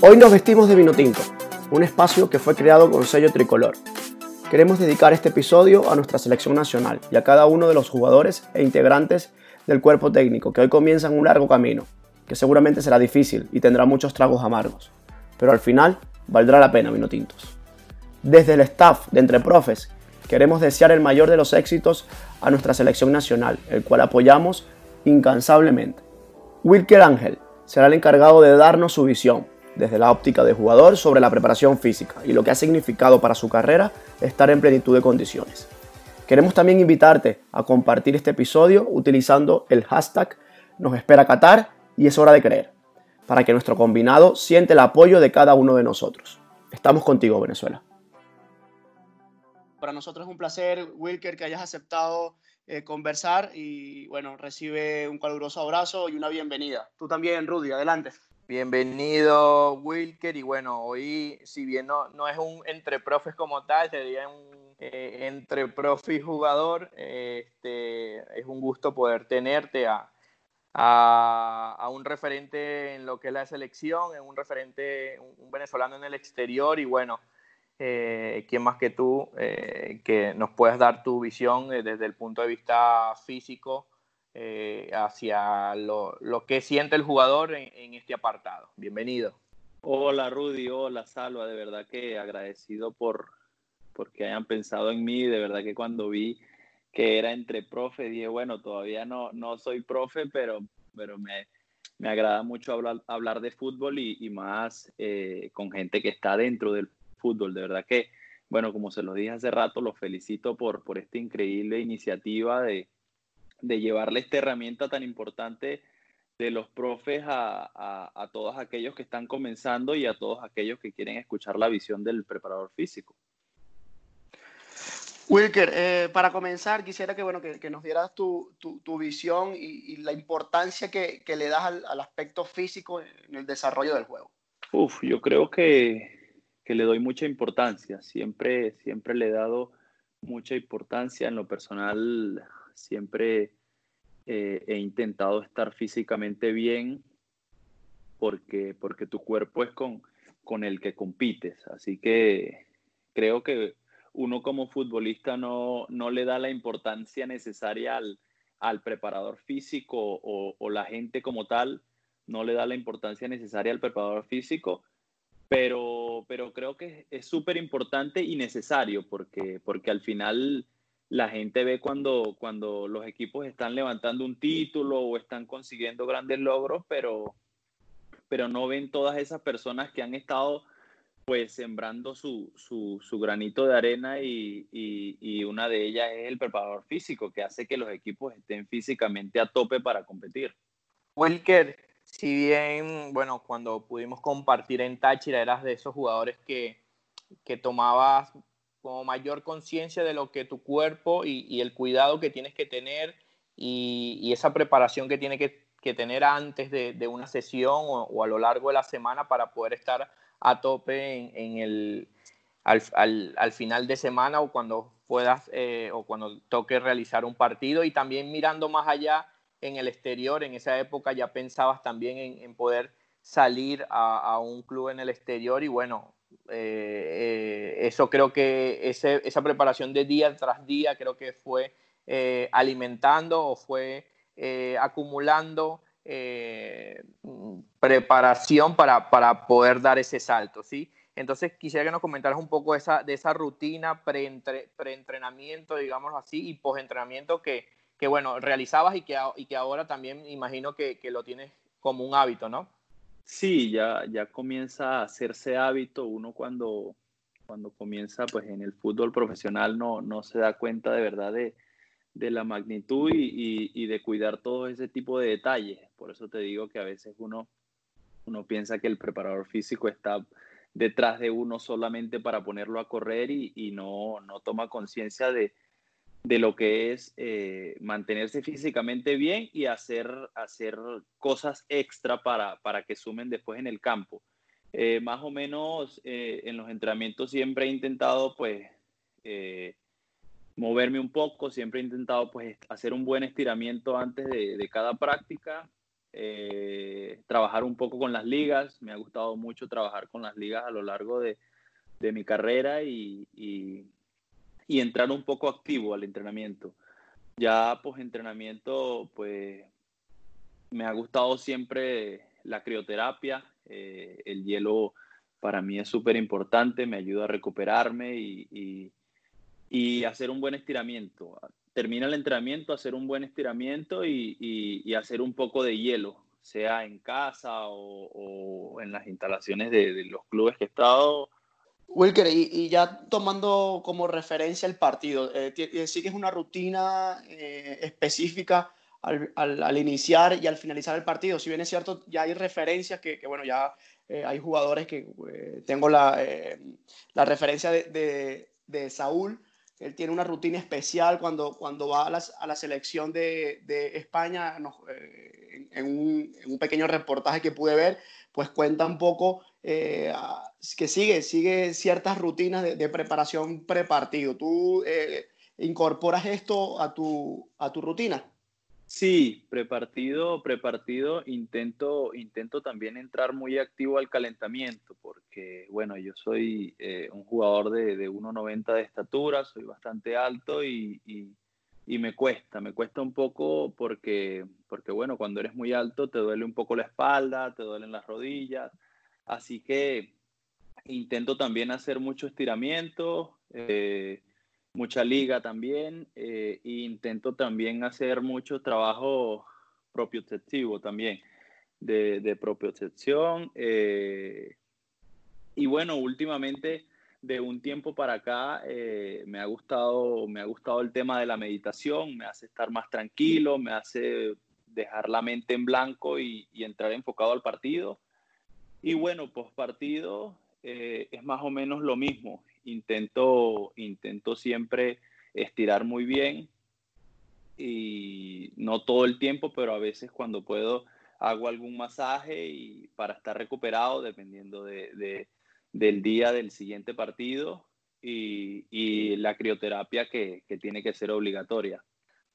Hoy nos vestimos de vino tinto, un espacio que fue creado con sello tricolor. Queremos dedicar este episodio a nuestra selección nacional y a cada uno de los jugadores e integrantes del cuerpo técnico que hoy comienzan un largo camino, que seguramente será difícil y tendrá muchos tragos amargos, pero al final valdrá la pena vino tintos. Desde el staff de Entre Profes queremos desear el mayor de los éxitos a nuestra selección nacional, el cual apoyamos incansablemente. Wilker Ángel será el encargado de darnos su visión, desde la óptica de jugador sobre la preparación física y lo que ha significado para su carrera estar en plenitud de condiciones. Queremos también invitarte a compartir este episodio utilizando el hashtag nos espera Qatar y es hora de creer, para que nuestro combinado siente el apoyo de cada uno de nosotros. Estamos contigo, Venezuela. Para nosotros es un placer, Wilker, que hayas aceptado eh, conversar y bueno, recibe un caluroso abrazo y una bienvenida. Tú también, Rudy, adelante. Bienvenido, Wilker. Y bueno, hoy, si bien no, no es un entre profes como tal, sería un eh, entre profe y jugador, este, es un gusto poder tenerte a, a, un referente en lo que es la selección, en un referente, un, venezolano en el exterior. Y bueno, eh, ¿quién más que tú eh, que nos puedas dar tu visión desde el punto de vista físico? Eh, hacia lo, que siente el jugador en, este apartado. Bienvenido. Hola Rudy, hola Salva, de verdad que agradecido por porque hayan pensado en mí, de verdad que cuando vi que era entre profe, dije, bueno, todavía no, no soy profe, pero, pero me, me agrada mucho hablar, hablar de fútbol y, más eh, con gente que está dentro del fútbol, de verdad que, bueno, como se lo dije hace rato, los felicito por, por esta increíble iniciativa de, de llevarle esta herramienta tan importante de los profes a, todos aquellos que están comenzando y a todos aquellos que quieren escuchar la visión del preparador físico. Wilker, eh, para comenzar, quisiera que, bueno, que, nos dieras tu, visión y, la importancia que, le das al, aspecto físico en el desarrollo del juego. Uf, yo creo que, que, le doy mucha importancia. Siempre, siempre le he dado mucha importancia en lo personal siempre eh, he intentado estar físicamente bien porque, porque tu cuerpo es con, con el que compites. Así que creo que uno como futbolista no, no le da la importancia necesaria al, al preparador físico o, o, la gente como tal, no le da la importancia necesaria al preparador físico, pero, pero creo que es súper importante y necesario porque, porque al final la gente ve cuando, cuando los equipos están levantando un título o están consiguiendo grandes logros, pero, pero no ven todas esas personas que han estado pues sembrando su, su, granito de arena y, y, una de ellas es el preparador físico, que hace que los equipos estén físicamente a tope para competir. Wilker, si bien, bueno, cuando pudimos compartir en Táchira, eras de esos jugadores que, que tomabas como mayor conciencia de lo que tu cuerpo y, el cuidado que tienes que tener y, esa preparación que tiene que, tener antes de, una sesión o, a lo largo de la semana para poder estar a tope en, el, al, final de semana o cuando puedas eh, o cuando toque realizar un partido y también mirando más allá en el exterior, en esa época ya pensabas también en, poder salir a, un club en el exterior y bueno, eh, eh, eso creo que esa preparación de día tras día creo que fue eh, alimentando o fue acumulando preparación para, para, poder dar ese salto, ¿sí? Entonces quisiera que nos comentaras un poco esa, de esa rutina pre-entrenamiento, digámoslo así, y post-entrenamiento que, que, bueno, realizabas y que, y que ahora también imagino que, que lo tienes como un hábito, ¿no? Sí, ya, ya comienza a hacerse hábito. Uno cuando, cuando comienza pues, en el fútbol profesional no, no se da cuenta de verdad de, la magnitud y, de cuidar todo ese tipo de detalles. Por eso te digo que a veces uno, uno piensa que el preparador físico está detrás de uno solamente para ponerlo a correr y, y no, no toma conciencia de, de lo que es eh, mantenerse físicamente bien y hacer, hacer cosas extra para, para que sumen después en el campo. eh, más o menos eh, en los entrenamientos siempre he intentado pues moverme un poco, siempre he intentado pues hacer un buen estiramiento antes de, cada práctica, trabajar un poco con las ligas, me ha gustado mucho trabajar con las ligas a lo largo de, mi carrera y, y, entrar un poco activo al entrenamiento. Ya pues entrenamiento pues me ha gustado siempre la crioterapia, eh, el hielo para mí es súper importante, me ayuda a recuperarme y, y, hacer un buen estiramiento. Termina el entrenamiento, hacer un buen estiramiento y, hacer un poco de hielo, sea en casa o, en las instalaciones de, los clubes que he estado. Wilker, y, ya tomando como referencia el partido, eh, sí que es una rutina eh, específica al, al, iniciar y al finalizar el partido. Si bien es cierto, ya hay referencias que, que bueno, ya eh, hay jugadores que eh, tengo la, eh, la referencia de, de, de, Saúl. Él tiene una rutina especial cuando, cuando va a, las, a la selección de, de España, en, un, en, un, pequeño reportaje que pude ver, pues cuenta un poco que sigue, sigue ciertas rutinas de, preparación prepartido. ¿Tú incorporas esto a tu, a tu rutina? Sí, prepartido, prepartido, intento, intento también entrar muy activo al calentamiento, porque bueno, yo soy eh, un jugador de, de 1,90 de estatura, soy bastante alto y, y, me cuesta, me cuesta un poco porque, porque bueno, cuando eres muy alto te duele un poco la espalda, te duelen las rodillas, así que intento también hacer mucho estiramiento. Eh, mucha liga también eh, e intento también hacer mucho trabajo propioceptivo también, de, de propiocepción. Eh, y bueno, últimamente de un tiempo para acá me, ha gustado, me ha gustado el tema de la meditación, me hace estar más tranquilo, me hace dejar la mente en blanco y entrar enfocado al partido. Y bueno, post partido es más o menos lo mismo intento, intento siempre estirar muy bien y no todo el tiempo, pero a veces cuando puedo hago algún masaje y para estar recuperado dependiendo de, del día del siguiente partido y, la crioterapia que, tiene que ser obligatoria.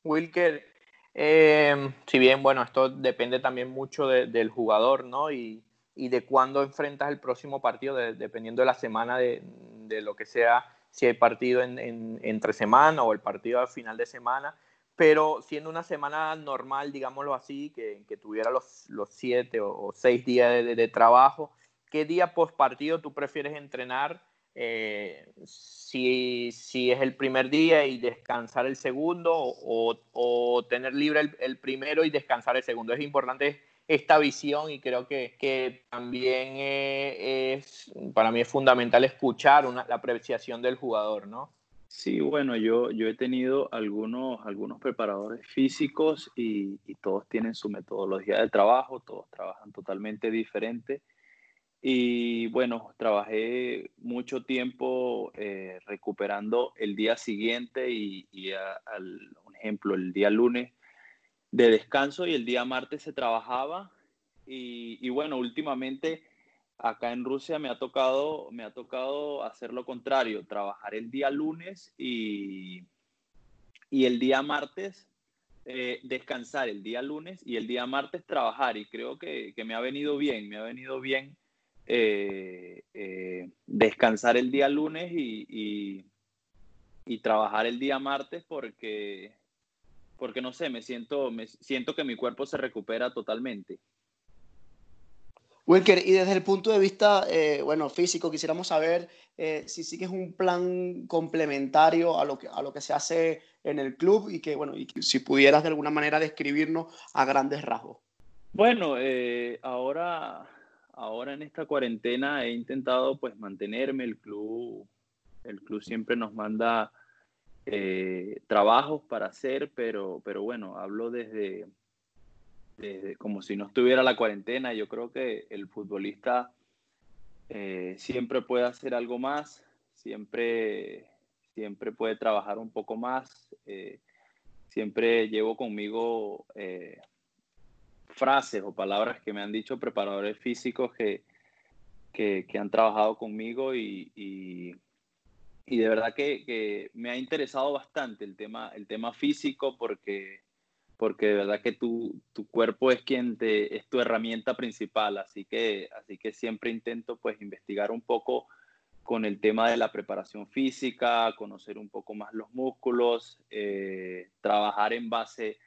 Wilker, eh, si bien, bueno, esto depende también mucho del jugador, ¿no? Y, y de cuándo enfrentas el próximo partido, dependiendo de la semana de, de, lo que sea, si hay partido en, entre semana o el partido al final de semana. Pero siendo una semana normal, digámoslo así, que, que tuviera los, los siete o, seis días de, trabajo, ¿qué día post partido tú prefieres entrenar? Eh, si, si, es el primer día y descansar el segundo o, o tener libre el, el, primero y descansar el segundo. Es importante esta visión y creo que, que también eh, es, para mí es fundamental escuchar la apreciación del jugador, ¿no? Sí, bueno, yo, yo he tenido algunos, algunos preparadores físicos y, todos tienen su metodología de trabajo, todos trabajan totalmente diferente. Y bueno, trabajé mucho tiempo eh, recuperando el día siguiente y, al ejemplo, el día lunes de descanso y el día martes se trabajaba. Y, bueno, últimamente acá en Rusia me ha tocado, me ha tocado hacer lo contrario, trabajar el día lunes y, y el día martes eh, descansar el día lunes y el día martes trabajar. Y creo que, me ha venido bien, me ha venido bien eh, eh, descansar el día lunes y, y, trabajar el día martes porque porque no sé, me siento, me siento que mi cuerpo se recupera totalmente. Wilker, y desde el punto de vista, eh, bueno, físico, quisiéramos saber eh, si sí que es un plan complementario a lo, que, a lo que se hace en el club y que, bueno, y si pudieras de alguna manera describirnos a grandes rasgos. Bueno, eh, ahora, ahora en esta cuarentena he intentado pues mantenerme, el club, el club siempre nos manda eh, trabajos para hacer, pero, pero bueno, hablo desde, desde como si no estuviera la cuarentena. Yo creo que el futbolista eh, siempre puede hacer algo más, siempre, siempre puede trabajar un poco más. Eh, siempre llevo conmigo frases o palabras que me han dicho preparadores físicos que, que, han trabajado conmigo y, y, de verdad que, me ha interesado bastante el tema, el tema físico porque, porque de verdad que tu, tu cuerpo es quien te, es tu herramienta principal, así que, así que siempre intento pues investigar un poco con el tema de la preparación física, conocer un poco más los músculos, eh, trabajar en base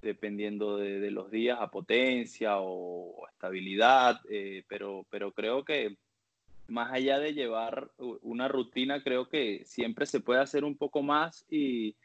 dependiendo de, los días, a potencia o, estabilidad, eh, pero, pero creo que más allá de llevar una rutina, creo que siempre se puede hacer un poco más y,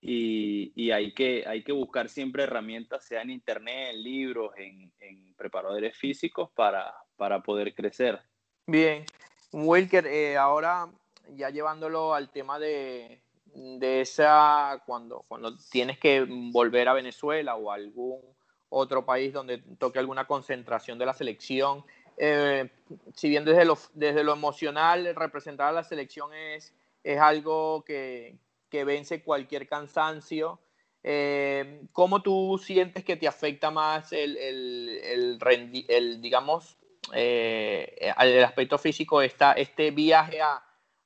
y, hay, que, hay que buscar siempre herramientas, sea en internet, en libros, en, en preparadores físicos, para, para poder crecer. Bien, Wilker, eh, ahora ya llevándolo al tema de, de esa, cuando, cuando tienes que volver a Venezuela o a algún otro país donde toque alguna concentración de la selección, eh, si bien desde lo, desde lo emocional representar a la selección es, es algo que, que vence cualquier cansancio, eh, ¿cómo tú sientes que te afecta más el, el, el, digamos, eh, el aspecto físico, esta, este viaje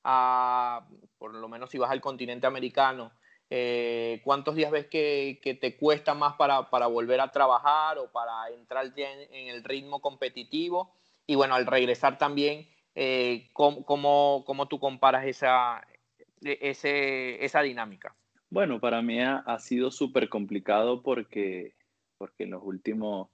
a, por lo menos si vas al continente americano, eh, ¿cuántos días ves que, te cuesta más para, volver a trabajar o para entrar en, el ritmo competitivo? Y bueno, al regresar también, eh, ¿cómo, tú comparas esa, ese, esa dinámica? Bueno, para mí ha, sido súper complicado porque, en los últimos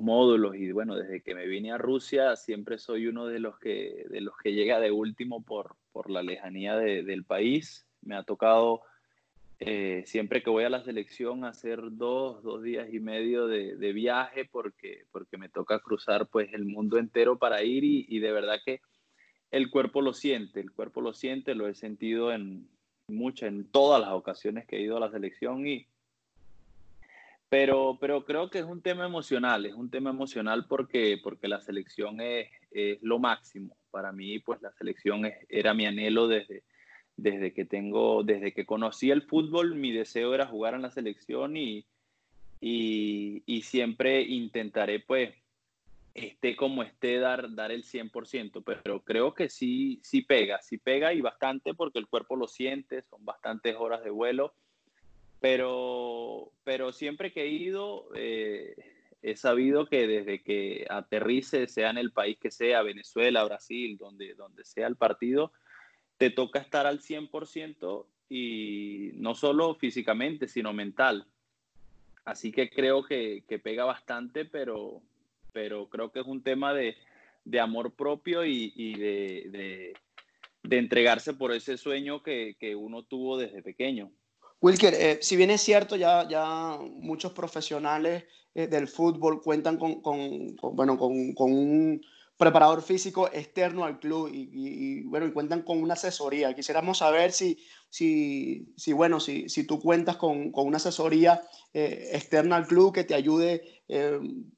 módulos y bueno, desde que me vine a Rusia siempre soy uno de los que, de los que llega de último por la lejanía del país. Me ha tocado eh, siempre que voy a la selección hacer dos, dos días y medio de, viaje porque, porque me toca cruzar pues el mundo entero para ir y, de verdad que el cuerpo lo siente, el cuerpo lo siente, lo he sentido en muchas, en todas las ocasiones que he ido a la selección y, pero, pero creo que es un tema emocional, es un tema emocional porque, porque la selección es, es lo máximo. Para mí, pues la selección era mi anhelo desde, desde que tengo, desde que conocí el fútbol, mi deseo era jugar en la selección y, y, siempre intentaré, pues, esté como esté, dar, dar el 100%, pero creo que sí, sí pega, sí pega y bastante porque el cuerpo lo siente, son bastantes horas de vuelo pero, pero siempre que he ido, eh, he sabido que desde que aterrice, sea en el país que sea, Venezuela, Brasil, donde, donde sea el partido, te toca estar al 100% y no solo físicamente, sino mental. Así que creo que, que pega bastante, pero, pero creo que es un tema de, de amor propio y, y de, de, entregarse por ese sueño que, que uno tuvo desde pequeño. Wilker, eh, si bien es cierto, ya, ya muchos profesionales eh, del fútbol cuentan con, con, bueno, con, con, un preparador físico externo al club y, bueno, y cuentan con una asesoría. Quisiéramos saber si, si, si bueno, si, si, tú cuentas con, una asesoría eh, externa al club que te ayude,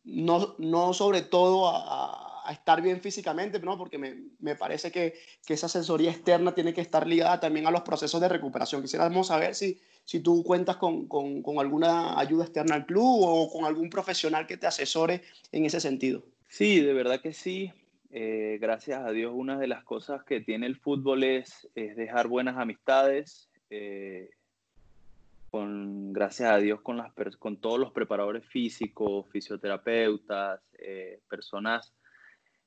no, no sobre todo a a estar bien físicamente, ¿no? porque me, me parece que, que, esa asesoría externa tiene que estar ligada también a los procesos de recuperación. Quisiéramos saber si, si tú cuentas con, con, con, alguna ayuda externa al club o con algún profesional que te asesore en ese sentido. Sí, de verdad que sí. Eh, gracias a Dios, una de las cosas que tiene el fútbol es, es dejar buenas amistades. Eh, con, gracias a Dios, con, las, con todos los preparadores físicos, fisioterapeutas, eh, personas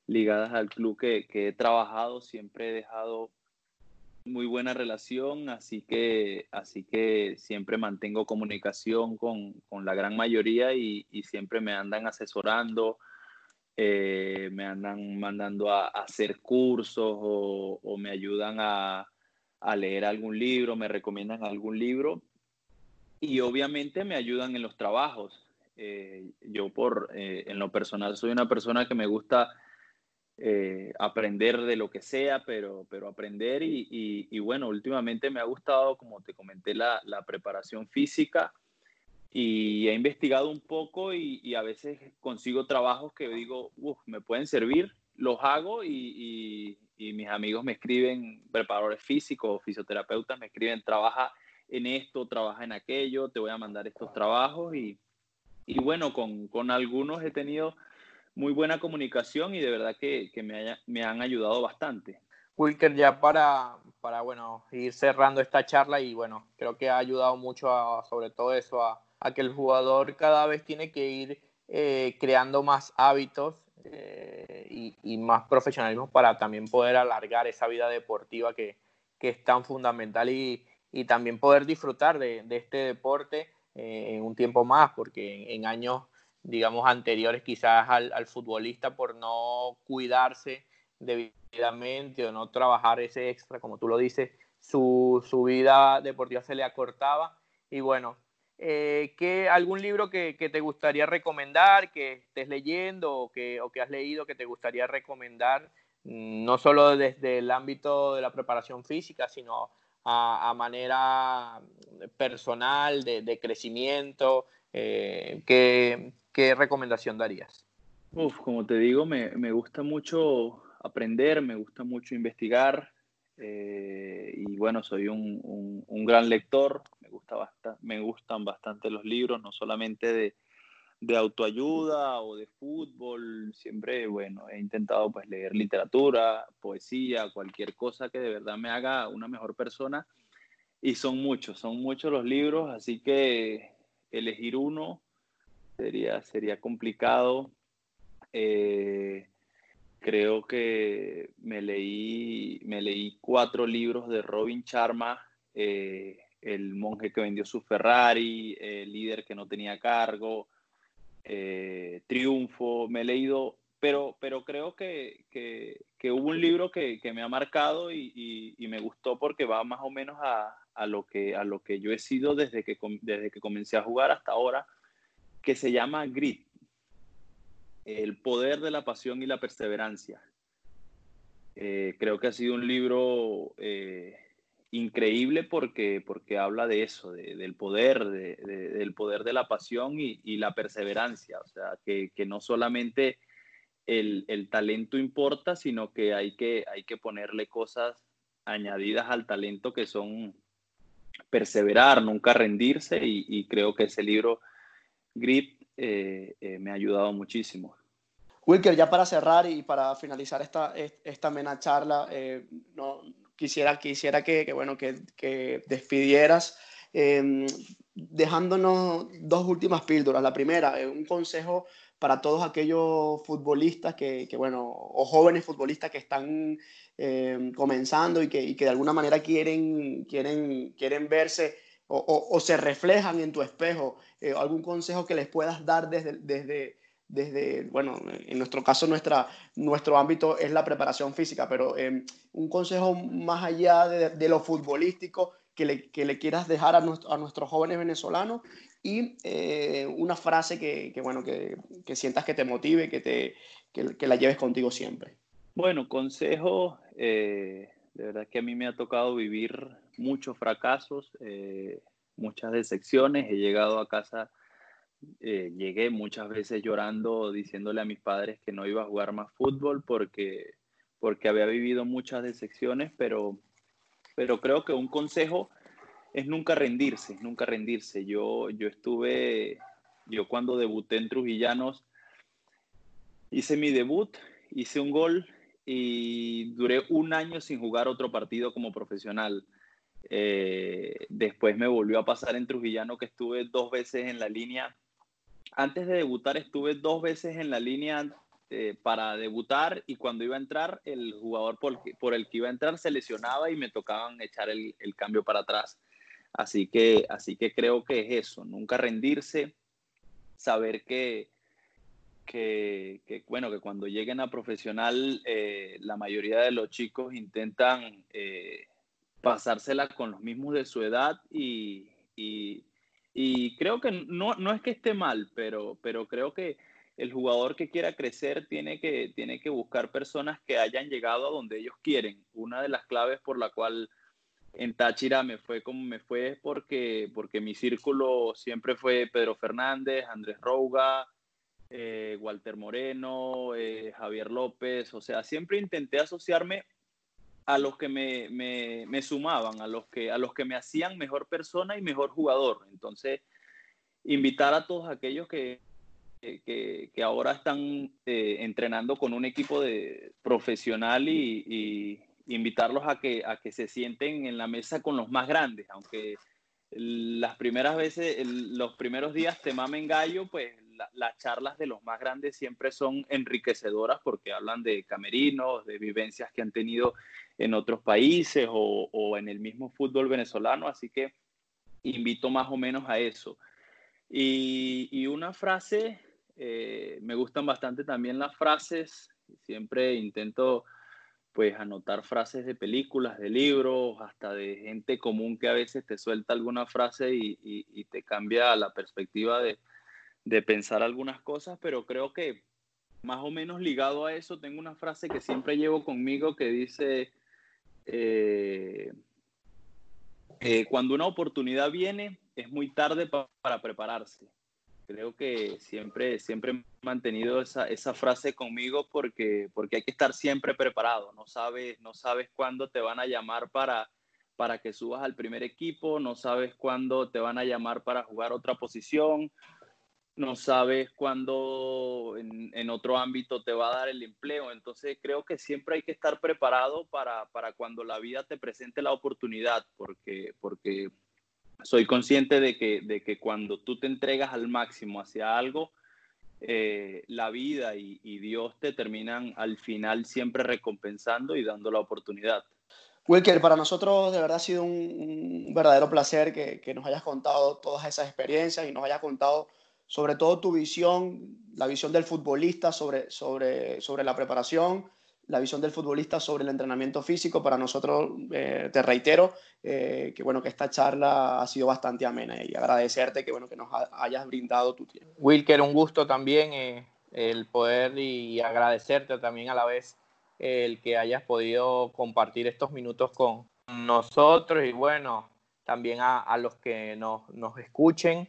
ligadas al club que, he trabajado, siempre he dejado muy buena relación, así que, así que siempre mantengo comunicación con, la gran mayoría y, siempre me andan asesorando, eh, me andan mandando a, hacer cursos o, me ayudan a, leer algún libro, me recomiendan algún libro y obviamente me ayudan en los trabajos. Eh, yo por, eh, en lo personal soy una persona que me gusta aprender de lo que sea, pero, pero aprender y, y, bueno, últimamente me ha gustado, como te comenté, la, la preparación física y he investigado un poco y, y, a veces consigo trabajos que digo, uff, me pueden servir, los hago y, mis amigos me escriben, preparadores físicos, fisioterapeutas, me escriben, trabaja en esto, trabaja en aquello, te voy a mandar estos trabajos y, bueno, con, con algunos he tenido muy buena comunicación y de verdad que, me, me, han ayudado bastante. Wilker, ya para, para bueno, ir cerrando esta charla y bueno, creo que ha ayudado mucho sobre todo eso, a, a, que el jugador cada vez tiene que ir eh, creando más hábitos eh, y, más profesionalismo para también poder alargar esa vida deportiva que, que es tan fundamental y, y también poder disfrutar de, este deporte eh, en un tiempo más, porque en, en años, digamos, anteriores quizás al, al, futbolista por no cuidarse debidamente o no trabajar ese extra, como tú lo dices, su, su vida deportiva se le acortaba. Y bueno, eh, ¿qué, ¿algún libro que, te gustaría recomendar, que estés leyendo o que, has leído que te gustaría recomendar, mm, no solo desde el ámbito de la preparación física, sino a, manera personal, de, crecimiento? Eh, ¿qué, ¿Qué recomendación darías? Como te digo, me, gusta mucho aprender, me gusta mucho investigar eh, y bueno, soy un, gran lector, bastante, me gustan bastante los libros, no solamente de, de, autoayuda o de fútbol, siempre, bueno, he intentado pues leer literatura, poesía, cualquier cosa que de verdad me haga una mejor persona y son muchos, son muchos los libros, así que elegir uno sería, sería complicado. Eh, creo que me leí, me leí cuatro libros de Robin Charma, eh, el monje que vendió su Ferrari, el líder que no tenía cargo, eh, Triunfo, me he leído, pero, pero creo que, que, hubo un libro que, que me ha marcado y, y, y, me gustó porque va más o menos a, a, lo, que, a lo que yo he sido desde que, desde que comencé a jugar hasta ahora, que se llama Grit el poder de la pasión y la perseverancia. Eh, creo que ha sido un libro eh, increíble porque, porque habla de eso, de, del poder, de, de, del poder de la pasión y, la perseverancia. O sea, que, que no solamente el, el, talento importa, sino que hay, que hay que ponerle cosas añadidas al talento que son perseverar, nunca rendirse y, creo que ese libro, Grip, eh, eh, me ha ayudado muchísimo. Wilker, ya para cerrar y para finalizar esta, esta amena charla, eh, no, quisiera, quisiera que, que bueno, que, que despidieras em, dejándonos dos últimas píldoras. La primera, un consejo para todos aquellos futbolistas que, que, bueno, o jóvenes futbolistas que están eh, comenzando y que, que, de alguna manera quieren, quieren, quieren verse o, o, o se reflejan en tu espejo, eh, algún consejo que les puedas dar desde, desde, desde, bueno, en nuestro caso nuestra, nuestro ámbito es la preparación física, pero eh, un consejo más allá de, lo futbolístico que le, que le, quieras dejar a, nuestro, a nuestros jóvenes venezolanos y eh, una frase que, que bueno, que, que, sientas que te motive, que, te, que, la lleves contigo siempre. Bueno, consejo, eh, de verdad que a mí me ha tocado vivir muchos fracasos, eh, muchas decepciones. He llegado a casa, eh, llegué muchas veces llorando, diciéndole a mis padres que no iba a jugar más fútbol porque, porque había vivido muchas decepciones, pero, pero creo que un consejo es nunca rendirse, nunca rendirse. Yo, yo estuve, yo cuando debuté en Trujillanos, hice mi debut, hice un gol y duré un año sin jugar otro partido como profesional. Eh, después me volvió a pasar en Trujillano que estuve dos veces en la línea. Antes de debutar estuve dos veces en la línea eh, para debutar y cuando iba a entrar el jugador por, el que iba a entrar se lesionaba y me tocaban echar el, cambio para atrás. Así que, así que creo que es eso, nunca rendirse, saber que, que, bueno, que cuando lleguen a profesional, eh, la mayoría de los chicos intentan eh, pasársela con los mismos de su edad y, y creo que no, no, es que esté mal, pero, pero creo que el jugador que quiera crecer tiene que, tiene que buscar personas que hayan llegado a donde ellos quieren. Una de las claves por la cual en Táchira me fue como me fue porque, porque mi círculo siempre fue Pedro Fernández, Andrés Rouga, eh, Walter Moreno, eh, Javier López, o sea, siempre intenté asociarme a los que me, me, me, sumaban, a los, que, a los que me hacían mejor persona y mejor jugador. Entonces, invitar a todos aquellos que, que, ahora están eh, entrenando con un equipo de profesional y, invitarlos a que, a que se sienten en la mesa con los más grandes, aunque las primeras veces, los primeros días te mamen gallo, pues las charlas de los más grandes siempre son enriquecedoras porque hablan de camerinos, de vivencias que han tenido en otros países o, o en el mismo fútbol venezolano, así que invito más o menos a eso. Y, y una frase eh, me gustan bastante también las frases. Siempre intento pues anotar frases de películas, de libros, hasta de gente común que a veces te suelta alguna frase y, te cambia la perspectiva de, pensar algunas cosas, pero creo que más o menos ligado a eso tengo una frase que siempre llevo conmigo que dice, eh, eh, cuando una oportunidad viene, es muy tarde para prepararse creo que siempre, siempre he mantenido esa, esa, frase conmigo porque, porque hay que estar siempre preparado. No sabes, no sabes cuándo te van a llamar para, para que subas al primer equipo, no sabes cuándo te van a llamar para jugar otra posición, no sabes cuándo en, en, otro ámbito te va a dar el empleo. Entonces creo que siempre hay que estar preparado para, para cuando la vida te presente la oportunidad, porque, porque soy consciente de que, de que cuando tú te entregas al máximo hacia algo, eh, la vida y, Dios te terminan al final siempre recompensando y dando la oportunidad. Wilker, para nosotros de verdad ha sido un, verdadero placer que, que, nos hayas contado todas esas experiencias y nos hayas contado sobre todo tu visión, la visión del futbolista sobre, sobre, sobre la preparación la visión del futbolista sobre el entrenamiento físico. Para nosotros, eh, te reitero, eh, que bueno, que esta charla ha sido bastante amena y agradecerte que bueno, que nos hayas brindado tu tiempo. Wilker, un gusto también eh, el poder y agradecerte también a la vez el que hayas podido compartir estos minutos con nosotros y bueno, también a, a los que nos, nos escuchen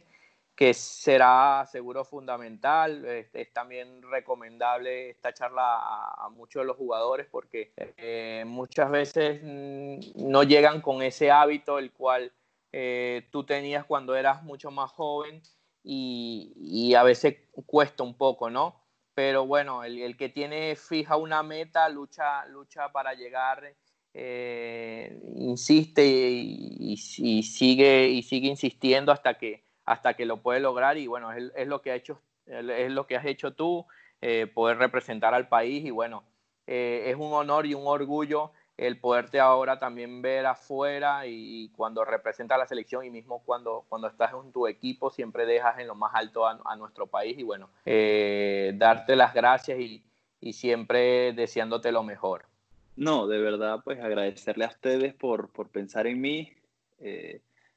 que será seguro fundamental. Es, también recomendable esta charla a, muchos de los jugadores porque eh, muchas veces mm, no llegan con ese hábito el cual eh, tú tenías cuando eras mucho más joven y, a veces cuesta un poco, ¿no? Pero bueno, el, que tiene fija una meta, lucha, lucha para llegar, eh, insiste y, y, sigue, y sigue insistiendo hasta que, hasta que lo puede lograr y bueno, es, lo que ha hecho, es lo que has hecho tú, eh, poder representar al país y bueno, eh, es un honor y un orgullo el poderte ahora también ver afuera y, cuando representa la selección y mismo cuando, cuando estás en tu equipo siempre dejas en lo más alto a, nuestro país y bueno, eh, darte las gracias y, y, siempre deseándote lo mejor. No, de verdad, pues agradecerle a ustedes por, por pensar en mí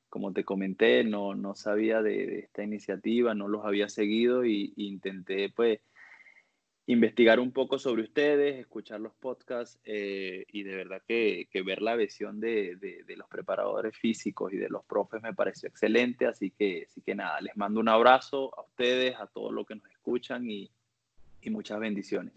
como te comenté, no, no sabía de, esta iniciativa, no los había seguido y, intenté pues investigar un poco sobre ustedes, escuchar los podcasts eh, y de verdad que, ver la visión de, de, los preparadores físicos y de los profes me pareció excelente, así que, así que nada, les mando un abrazo a ustedes, a todos los que nos escuchan y, y muchas bendiciones.